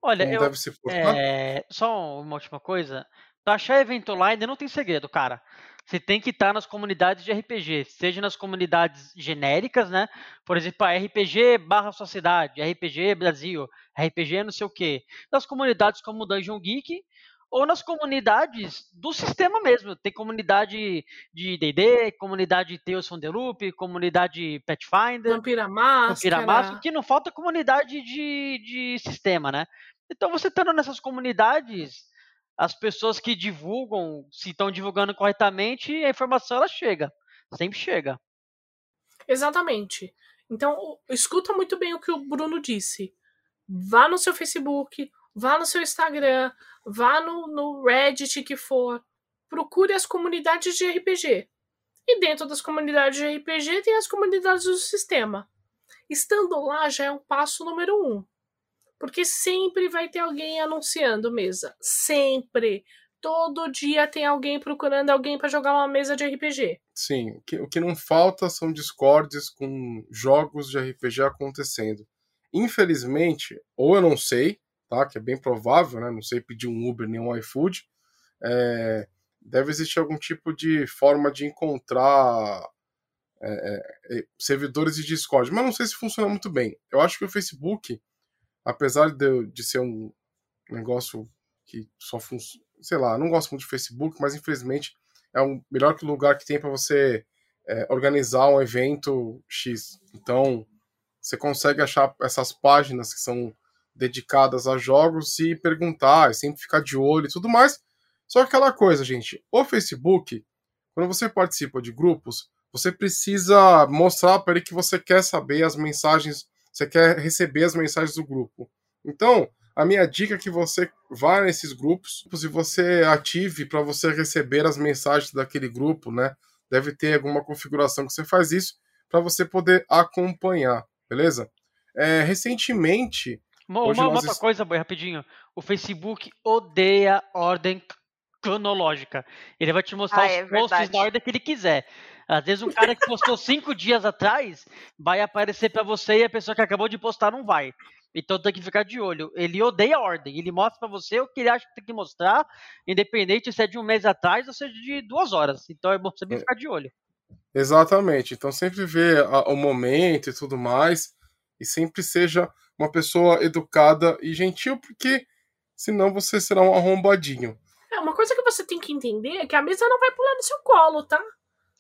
Olha, Como eu, deve se portar. É, só uma última coisa. Pra achar evento online não tem segredo, cara. Você tem que estar nas comunidades de RPG, seja nas comunidades genéricas, né? Por exemplo, a RPG barra sua cidade, RPG Brasil, RPG não sei o quê. Nas comunidades como Dungeon Geek, ou nas comunidades do sistema mesmo. Tem comunidade de D&D, comunidade Tales from the Loop, comunidade Pathfinder. Vampira Máscara. Piramaço, que não falta comunidade de, de sistema, né? Então, você estando nessas comunidades, as pessoas que divulgam, se estão divulgando corretamente, a informação ela chega. Sempre chega. Exatamente. Então, escuta muito bem o que o Bruno disse. Vá no seu Facebook, vá no seu Instagram, vá no, no Reddit que for. Procure as comunidades de RPG. E dentro das comunidades de RPG tem as comunidades do sistema. Estando lá já é um passo número um. Porque sempre vai ter alguém anunciando mesa. Sempre. Todo dia tem alguém procurando alguém para jogar uma mesa de RPG. Sim, o que, não falta são discordes com jogos de RPG acontecendo. Infelizmente, ou eu não sei, tá? Que é bem provável, né? Não sei pedir um Uber nem um iFood. é, deve existir algum tipo de forma de encontrar é, é, servidores de Discord, mas não sei se funciona muito bem. Eu acho que o Facebook, apesar de, de ser um negócio que só funciona, sei lá, não gosto muito de Facebook, mas infelizmente é o melhor lugar que tem para você é, organizar um evento X. Então, você consegue achar essas páginas que são dedicadas a jogos e perguntar, e sempre ficar de olho e tudo mais. Só que aquela coisa, gente, o Facebook, quando você participa de grupos, você precisa mostrar para ele que você quer saber as mensagens, você quer receber as mensagens do grupo. Então, a minha dica é que você vá nesses grupos e você ative para você receber as mensagens daquele grupo, né? Deve ter alguma configuração que você faz isso para você poder acompanhar, beleza? É, recentemente, Uma, uma nós outra coisa, boi, rapidinho. O Facebook odeia ordem cronológica. Ele vai te mostrar Ah, os é posts verdade. na ordem que ele quiser. Às vezes um cara que postou cinco dias atrás vai aparecer pra você e a pessoa que acabou de postar não vai. Então tem que ficar de olho. Ele odeia a ordem. Ele mostra pra você o que ele acha que tem que mostrar, independente se é de um mês atrás ou seja de duas horas. Então é bom sempre É. ficar de olho. Exatamente. Então sempre ver a- o momento e tudo mais. E sempre seja uma pessoa educada e gentil, porque senão você será um arrombadinho. É, uma coisa que você tem que entender é que a mesa não vai pular no seu colo, tá?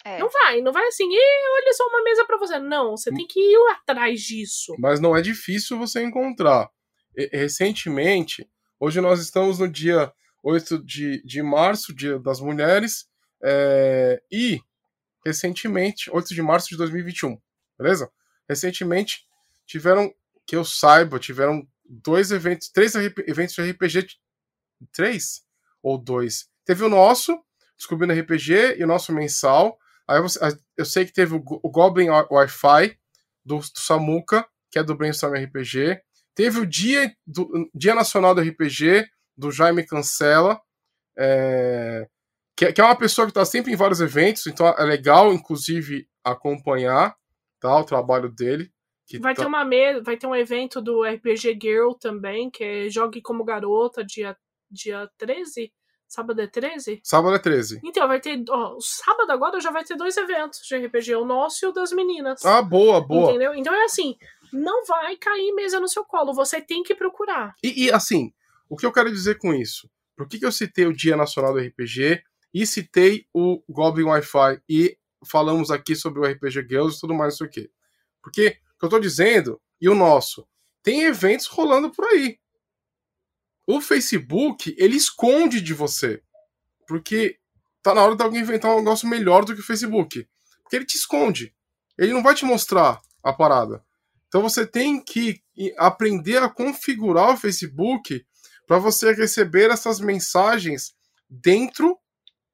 É. Não vai, não vai assim, "Ih, olha só uma mesa pra você. Não, você tem que ir atrás disso. Mas não é difícil você encontrar. E- recentemente, hoje nós estamos no dia 8 de, de março, Dia das Mulheres, é, e recentemente, 8 de março de 2021, beleza? Recentemente tiveram, que eu saiba, tiveram dois eventos, três eventos de RPG, três ou dois. Teve o nosso, Descobrindo RPG, e o nosso mensal. Aí a- eu sei que teve o, Go- o Goblin Wi- Wi-Fi do, do Samuka, que é do Brainstorm RPG. Teve o Dia, do, Dia Nacional do RPG, do Jaime Cancela, é, que, é- que é uma pessoa que está sempre em vários eventos, então é legal, inclusive, acompanhar tá, o trabalho dele. Vai tá- ter uma mesa, vai ter um evento do RPG Girl também, que é Jogue como Garota, dia, dia 13? Sábado é 13? Sábado é 13. Então, vai ter. Ó, sábado agora já vai ter dois eventos de RPG, o nosso e o das meninas. Ah, boa, boa. Entendeu? Então é assim, não vai cair mesa no seu colo, você tem que procurar. E, e, assim, o que eu quero dizer com isso? Por que, que eu citei o Dia Nacional do RPG e citei o Goblin Wi-Fi e falamos aqui sobre o RPG Girls e tudo mais, não sei o quê? Porque o que eu tô dizendo, e o nosso, tem eventos rolando por aí. O Facebook, ele esconde de você. Porque tá na hora de alguém inventar um negócio melhor do que o Facebook. Porque ele te esconde. Ele não vai te mostrar a parada. Então você tem que aprender a configurar o Facebook para você receber essas mensagens dentro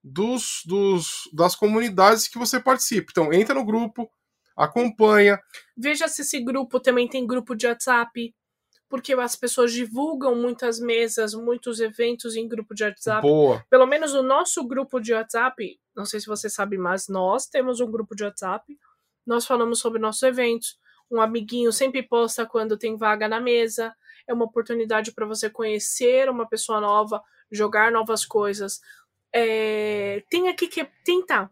dos, dos, das comunidades que você participa. Então entra no grupo, acompanha. Veja se esse grupo também tem grupo de WhatsApp porque as pessoas divulgam muitas mesas, muitos eventos em grupo de WhatsApp. Boa. Pelo menos o nosso grupo de WhatsApp, não sei se você sabe, mas nós temos um grupo de WhatsApp. Nós falamos sobre nossos eventos. Um amiguinho sempre posta quando tem vaga na mesa. É uma oportunidade para você conhecer uma pessoa nova, jogar novas coisas. É... Tem aqui que tentar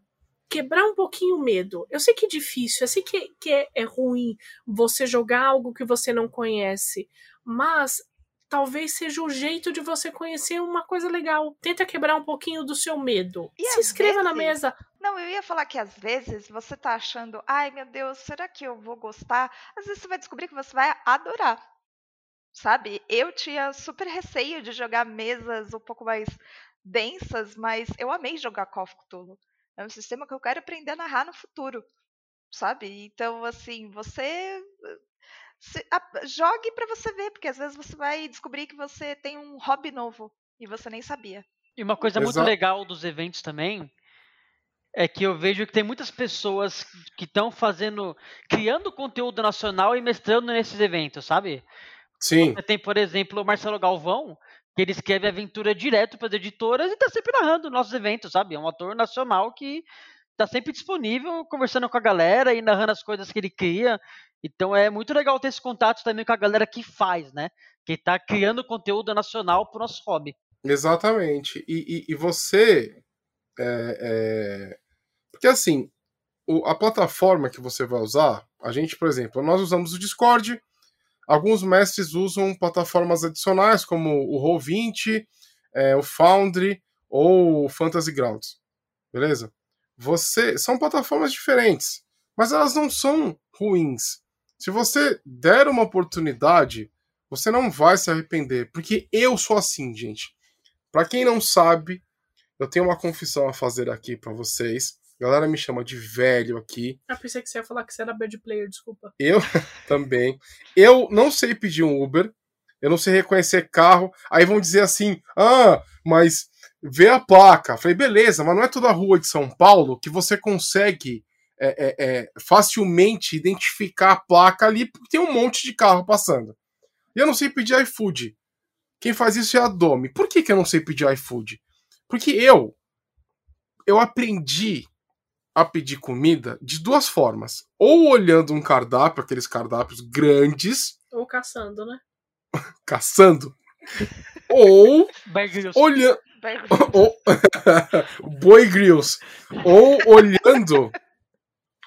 quebrar um pouquinho o medo. Eu sei que é difícil, eu sei que, que é, é ruim você jogar algo que você não conhece, mas talvez seja o jeito de você conhecer uma coisa legal. Tenta quebrar um pouquinho do seu medo. E Se inscreva vezes... na mesa. Não, eu ia falar que às vezes você tá achando, ai meu Deus, será que eu vou gostar? Às vezes você vai descobrir que você vai adorar. Sabe? Eu tinha super receio de jogar mesas um pouco mais densas, mas eu amei jogar Call of Cthulhu. É um sistema que eu quero aprender a narrar no futuro, sabe? Então, assim, você se, a, jogue para você ver, porque às vezes você vai descobrir que você tem um hobby novo e você nem sabia. E uma coisa Exato. muito legal dos eventos também é que eu vejo que tem muitas pessoas que estão fazendo, criando conteúdo nacional e mestrando nesses eventos, sabe? Sim. Você tem, por exemplo, o Marcelo Galvão, que ele escreve aventura direto para as editoras e está sempre narrando nossos eventos, sabe? É um ator nacional que está sempre disponível, conversando com a galera e narrando as coisas que ele cria. Então é muito legal ter esse contato também com a galera que faz, né? Que está criando conteúdo nacional para o nosso hobby. Exatamente. E, e, e você. É, é... Porque assim, o, a plataforma que você vai usar, a gente, por exemplo, nós usamos o Discord, Alguns mestres usam plataformas adicionais como o Roll20, é, o Foundry ou o Fantasy Grounds. Beleza? Você são plataformas diferentes, mas elas não são ruins. Se você der uma oportunidade, você não vai se arrepender, porque eu sou assim, gente. Para quem não sabe, eu tenho uma confissão a fazer aqui para vocês. A galera me chama de velho aqui. Ah, pensei que você ia falar que você era bad player, desculpa. Eu [LAUGHS] também. Eu não sei pedir um Uber. Eu não sei reconhecer carro. Aí vão dizer assim: ah, mas vê a placa. Falei, beleza, mas não é toda a rua de São Paulo que você consegue é, é, é, facilmente identificar a placa ali, porque tem um monte de carro passando. E eu não sei pedir iFood. Quem faz isso é a Domi. Por que, que eu não sei pedir iFood? Porque eu, eu aprendi a pedir comida de duas formas. Ou olhando um cardápio, aqueles cardápios grandes. Ou caçando, né? [LAUGHS] caçando. ou olhando. [LAUGHS] ou... [LAUGHS] Boi grills. Ou olhando.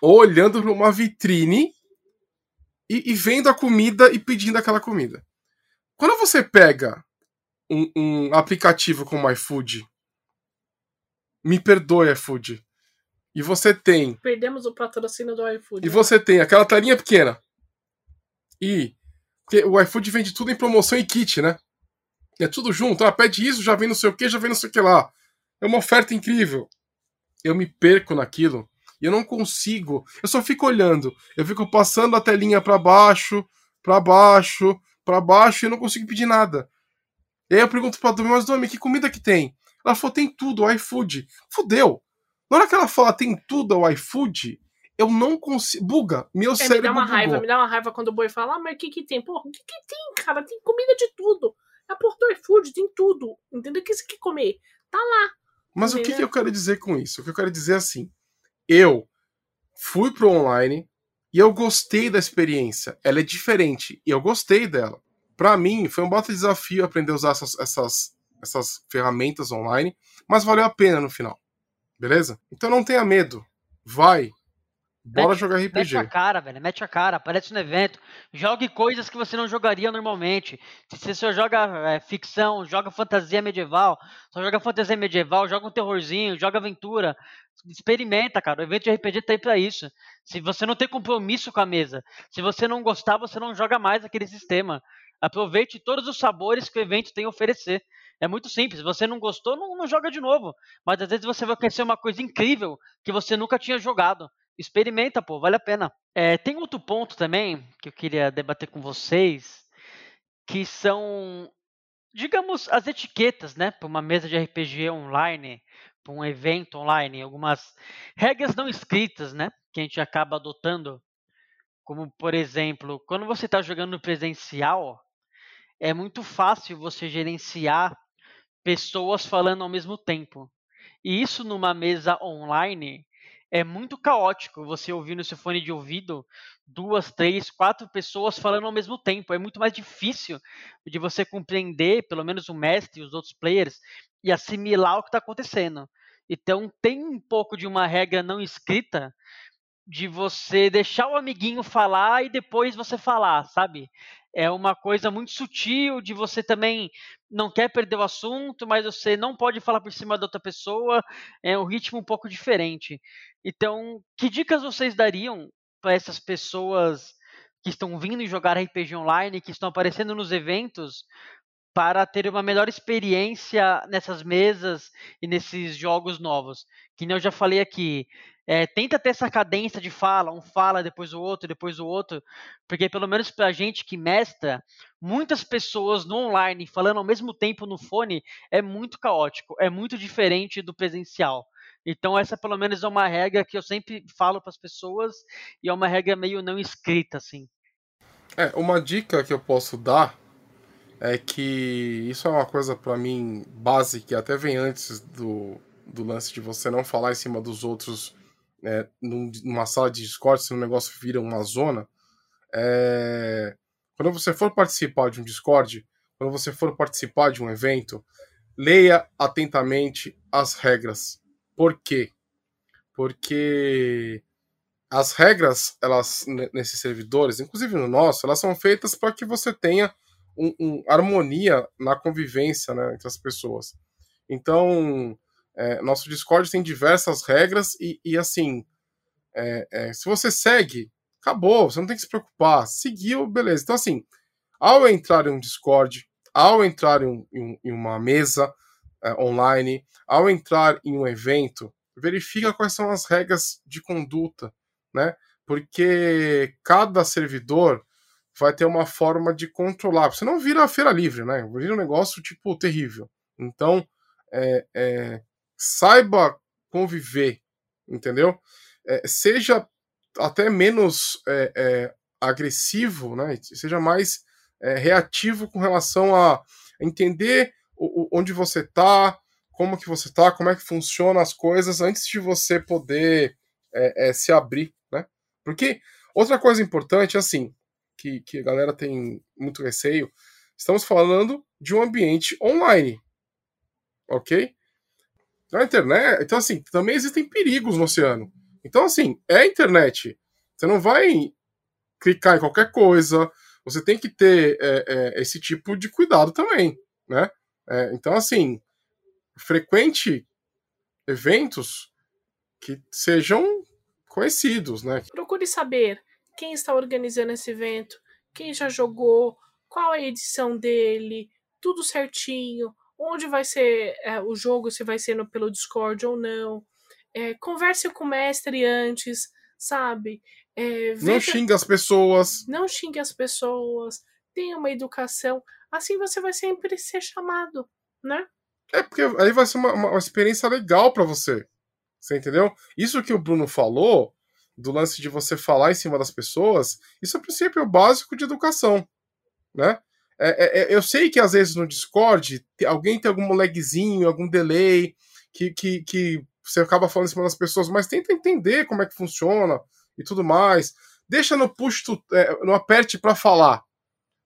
ou olhando para uma vitrine e, e, vendo a comida e pedindo aquela comida. Quando você pega um, um aplicativo como iFood, me perdoe, iFood e você tem. Perdemos o patrocínio do iFood. E né? você tem aquela tarinha pequena. E. Porque o iFood vende tudo em promoção e kit, né? É tudo junto. Ah, pede isso, já vem não sei o que, já vem não sei o que lá. É uma oferta incrível. Eu me perco naquilo. E eu não consigo. Eu só fico olhando. Eu fico passando a telinha para baixo, para baixo, para baixo e eu não consigo pedir nada. E aí eu pergunto pra Domi, mas Domi, que comida que tem? Ela falou, tem tudo, o iFood. Fudeu. Na hora que ela fala tem tudo ao iFood, eu não consigo. Buga, meu é, cérebro. Me dá uma bugou. raiva, me dá uma raiva quando o boi fala, ah, mas o que que tem? Porra, o que que tem, cara? Tem comida de tudo. É porta do iFood, tem tudo. Entendeu? O que você quer comer? Tá lá. Mas entendeu? o que, que eu quero dizer com isso? O que eu quero dizer é assim: eu fui pro online e eu gostei da experiência. Ela é diferente e eu gostei dela. Para mim, foi um baita desafio aprender a usar essas, essas, essas ferramentas online, mas valeu a pena no final. Beleza? Então não tenha medo. Vai. Bora Mete- jogar Mete RPG. a cara, velho. Mete a cara, aparece no evento. Jogue coisas que você não jogaria normalmente. Se você só joga é, ficção, joga fantasia medieval, só joga fantasia medieval, joga um terrorzinho, joga aventura. Experimenta, cara. O evento de RPG tá aí pra isso. Se você não tem compromisso com a mesa, se você não gostar, você não joga mais aquele sistema. Aproveite todos os sabores que o evento tem a oferecer. É muito simples. Se você não gostou, não, não joga de novo. Mas às vezes você vai conhecer uma coisa incrível que você nunca tinha jogado. Experimenta, pô, vale a pena. É, tem outro ponto também que eu queria debater com vocês, que são, digamos, as etiquetas, né, para uma mesa de RPG online, para um evento online, algumas regras não escritas, né, que a gente acaba adotando, como por exemplo, quando você está jogando presencial, é muito fácil você gerenciar pessoas falando ao mesmo tempo. E isso numa mesa online é muito caótico você ouvir no seu fone de ouvido duas, três, quatro pessoas falando ao mesmo tempo. É muito mais difícil de você compreender, pelo menos o mestre e os outros players, e assimilar o que está acontecendo. Então tem um pouco de uma regra não escrita de você deixar o amiguinho falar e depois você falar, sabe? É uma coisa muito sutil de você também não quer perder o assunto, mas você não pode falar por cima da outra pessoa. É um ritmo um pouco diferente. Então, que dicas vocês dariam para essas pessoas que estão vindo jogar RPG online, que estão aparecendo nos eventos, para ter uma melhor experiência nessas mesas e nesses jogos novos? Que nem eu já falei aqui, é, tenta ter essa cadência de fala, um fala, depois o outro, depois o outro, porque pelo menos pra gente que mestra, muitas pessoas no online falando ao mesmo tempo no fone é muito caótico, é muito diferente do presencial. Então essa pelo menos é uma regra que eu sempre falo para as pessoas e é uma regra meio não escrita assim. É, uma dica que eu posso dar é que isso é uma coisa pra mim base que até vem antes do, do lance de você não falar em cima dos outros num- numa sala de Discord, se o negócio vira uma zona. É, quando você for participar de um Discord, quando você for participar de um evento, leia atentamente as regras. Por quê? Porque as regras, elas ne- nesses servidores, inclusive no nosso, elas são feitas para que você tenha um, um- harmonia na convivência né, entre as pessoas. Então, é, nosso Discord tem diversas regras e, e, assim, é, é, se você segue, acabou, você não tem que se preocupar. Seguiu, beleza. Então, assim, ao entrar em um Discord, ao entrar em, em em uma mesa é, online, ao entrar em um evento, verifica quais são as regras de conduta, né? Porque cada servidor vai ter uma forma de controlar. Você não vira a feira livre, né? Vira um negócio, tipo, terrível. Então, é, é, saiba conviver, entendeu? É, seja até menos é, é, agressivo, né? Seja mais é, reativo com relação a entender o, o- onde você tá, como que você tá, como é que funciona as coisas antes de você poder é, é, se abrir, né? Porque outra coisa importante, assim, que, que a galera tem muito receio, estamos falando de um ambiente online, ok? Na internet, então assim, também existem perigos no oceano. Então assim, é a internet. Você não vai clicar em qualquer coisa. Você tem que ter é, é, esse tipo de cuidado também, né? É, então assim, frequente eventos que sejam conhecidos, né? Procure saber quem está organizando esse evento, quem já jogou, qual a edição dele, tudo certinho, onde vai ser é, o jogo, se vai ser no, pelo Discord ou não. É, converse com o mestre antes, sabe? É, Não xinga as pessoas. não xingue as pessoas, tenha uma educação. Assim você vai sempre ser chamado, né? É porque aí vai ser uma, uma- experiência legal pra você. Você entendeu? Isso que o Bruno falou, do lance de você falar em cima das pessoas, isso é o princípio básico de educação. Né? É, é, é, eu sei que às vezes no Discord alguém tem algum lagzinho, algum delay, que, que, que você acaba falando em cima das pessoas, mas tenta entender como é que funciona e tudo mais. Deixa no push, to, é, no aperte pra falar.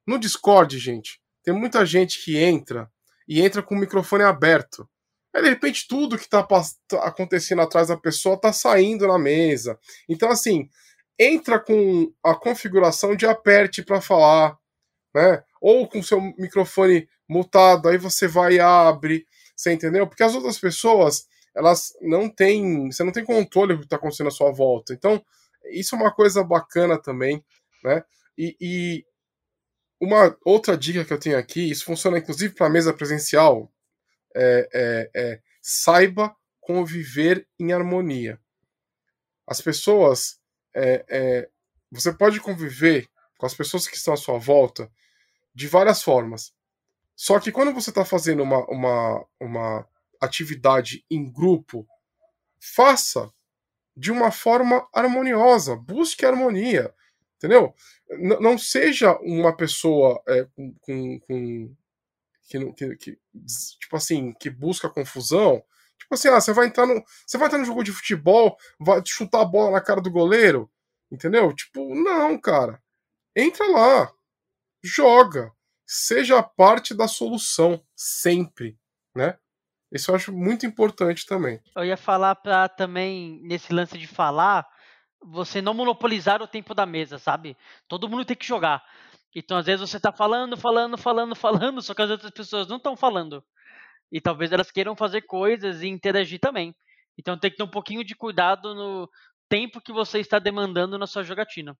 No Discord, gente, tem muita gente que entra e entra com o microfone aberto. Aí, de repente, tudo que está acontecendo atrás da pessoa está saindo na mesa. Então, assim, entra com a configuração de aperte para falar, né? Ou com seu microfone mutado, aí você vai e abre, você entendeu? Porque as outras pessoas, elas não têm, você não tem controle do que está acontecendo à sua volta. Então, isso é uma coisa bacana também, né? E, e uma outra dica que eu tenho aqui, isso funciona inclusive para mesa presencial, é, é, é, saiba conviver em harmonia. As pessoas, é, é, você pode conviver com as pessoas que estão à sua volta de várias formas. Só que quando você está fazendo uma, uma, uma atividade em grupo, faça de uma forma harmoniosa, busque harmonia, entendeu? N não seja uma pessoa é, com, com, com que, que, que, tipo assim, que busca confusão. Tipo assim, ah, você vai entrar no, você vai entrar no jogo de futebol, vai chutar a bola na cara do goleiro, entendeu? Tipo, não, cara. Entra lá, joga, seja parte da solução sempre, né? Isso eu acho muito importante também. Eu ia falar para também, nesse lance de falar, você não monopolizar o tempo da mesa, sabe? Todo mundo tem que jogar. Então, às vezes, você está falando, falando, falando, falando, só que as outras pessoas não estão falando. E talvez elas queiram fazer coisas e interagir também. Então, tem que ter um pouquinho de cuidado no tempo que você está demandando na sua jogatina.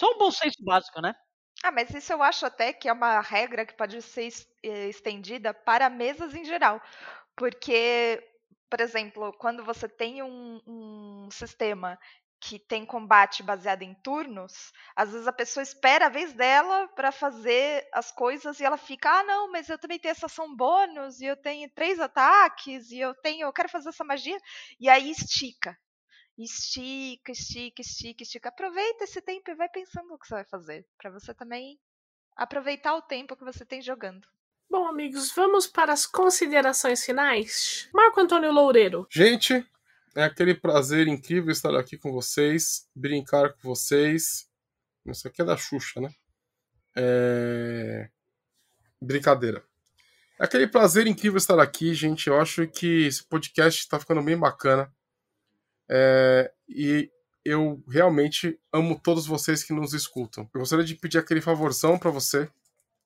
Só um bom senso básico, né? Ah, mas isso eu acho até que é uma regra que pode ser eh, estendida para mesas em geral. Porque, por exemplo, quando você tem um, um sistema que tem combate baseado em turnos, às vezes a pessoa espera a vez dela para fazer as coisas e ela fica, ah, não, mas eu também tenho essa ação bônus, e eu tenho três ataques, e eu tenho, eu quero fazer essa magia, e aí estica. Estica, estica, estica, estica. Aproveita esse tempo e vai pensando o que você vai fazer, para você também aproveitar o tempo que você tem jogando. Bom, amigos, vamos para as considerações finais. Marco Antônio Loureiro. Gente, é aquele prazer incrível estar aqui com vocês, brincar com vocês. Isso aqui é da Xuxa, né? É... Brincadeira. É aquele prazer incrível estar aqui, gente. Eu acho que esse podcast está ficando bem bacana. É, e eu realmente amo todos vocês que nos escutam. Eu gostaria de pedir aquele favorzão para você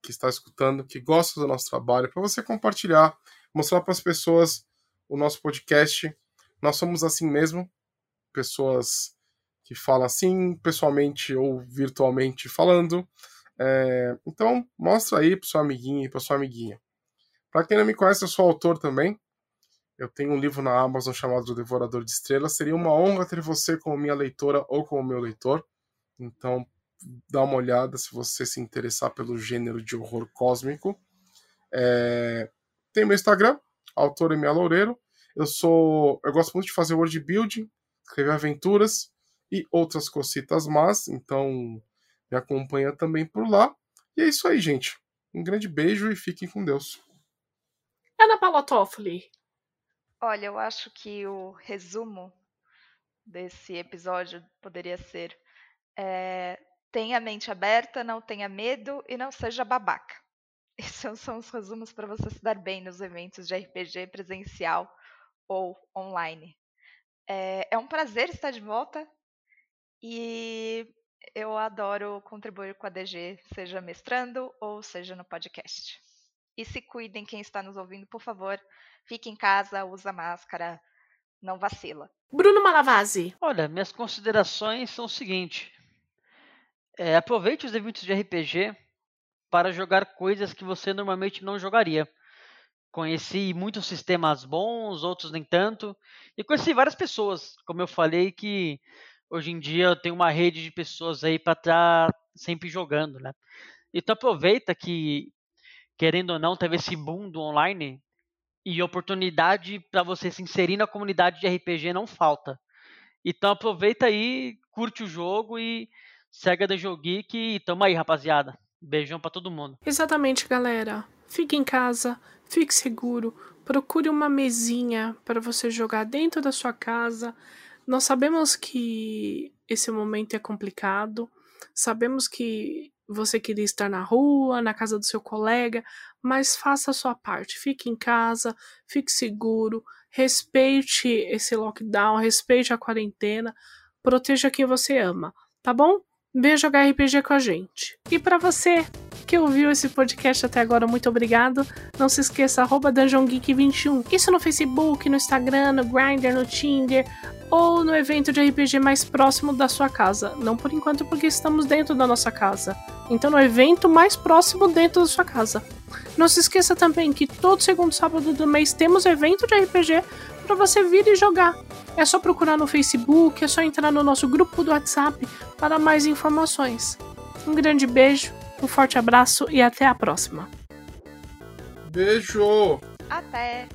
que está escutando, que gosta do nosso trabalho, para você compartilhar, mostrar para as pessoas o nosso podcast. Nós somos assim mesmo, pessoas que falam assim, pessoalmente ou virtualmente falando. É, então, mostra aí para seu amiguinho e para sua amiguinha. Para quem não me conhece, eu sou autor também. Eu tenho um livro na Amazon chamado Devorador de Estrelas. Seria uma honra ter você como minha leitora ou como meu leitor. Então, dá uma olhada se você se interessar pelo gênero de horror cósmico. É... Tem meu Instagram, autor Emia Loureiro. Eu sou, eu gosto muito de fazer word building, escrever aventuras e outras cositas más. Então, me acompanha também por lá. E é isso aí, gente. Um grande beijo e fiquem com Deus. Ana Paula Toffoli, Olha, eu acho que o resumo desse episódio poderia ser: é, tenha a mente aberta, não tenha medo e não seja babaca. [LAUGHS] Esses são os resumos para você se dar bem nos eventos de RPG presencial ou online. É, é um prazer estar de volta e eu adoro contribuir com a DG, seja mestrando ou seja no podcast. E se cuidem quem está nos ouvindo, por favor Fique em casa, usa máscara, não vacila. Bruno Malavasi. Olha, minhas considerações são o seguinte: é, aproveite os eventos de RPG para jogar coisas que você normalmente não jogaria. Conheci muitos sistemas bons, outros nem tanto, e conheci várias pessoas, como eu falei, que hoje em dia eu tenho uma rede de pessoas aí para estar tá sempre jogando, né? Então aproveita que, querendo ou não, teve esse boom do online, e oportunidade para você se inserir na comunidade de RPG não falta. Então aproveita aí, curte o jogo e segue a The Geek e tamo aí, rapaziada. Beijão para todo mundo. Exatamente, galera. Fique em casa, fique seguro, procure uma mesinha para você jogar dentro da sua casa. Nós sabemos que esse momento é complicado, sabemos que você queria estar na rua, na casa do seu colega, mas faça a sua parte. Fique em casa, fique seguro, respeite esse lockdown, respeite a quarentena, proteja quem você ama, tá bom? Venha jogar RPG com a gente. E para você que ouviu esse podcast até agora, muito obrigado. Não se esqueça, arroba DungeonGeek21. Isso no Facebook, no Instagram, no Grindr, no Tinder ou no evento de RPG mais próximo da sua casa. Não por enquanto, porque estamos dentro da nossa casa. Então, no evento mais próximo dentro da sua casa. Não se esqueça também que todo segundo sábado do mês temos evento de RPG para você vir e jogar. É só procurar no Facebook, é só entrar no nosso grupo do WhatsApp para mais informações. Um grande beijo, um forte abraço e até a próxima. Beijo! Até!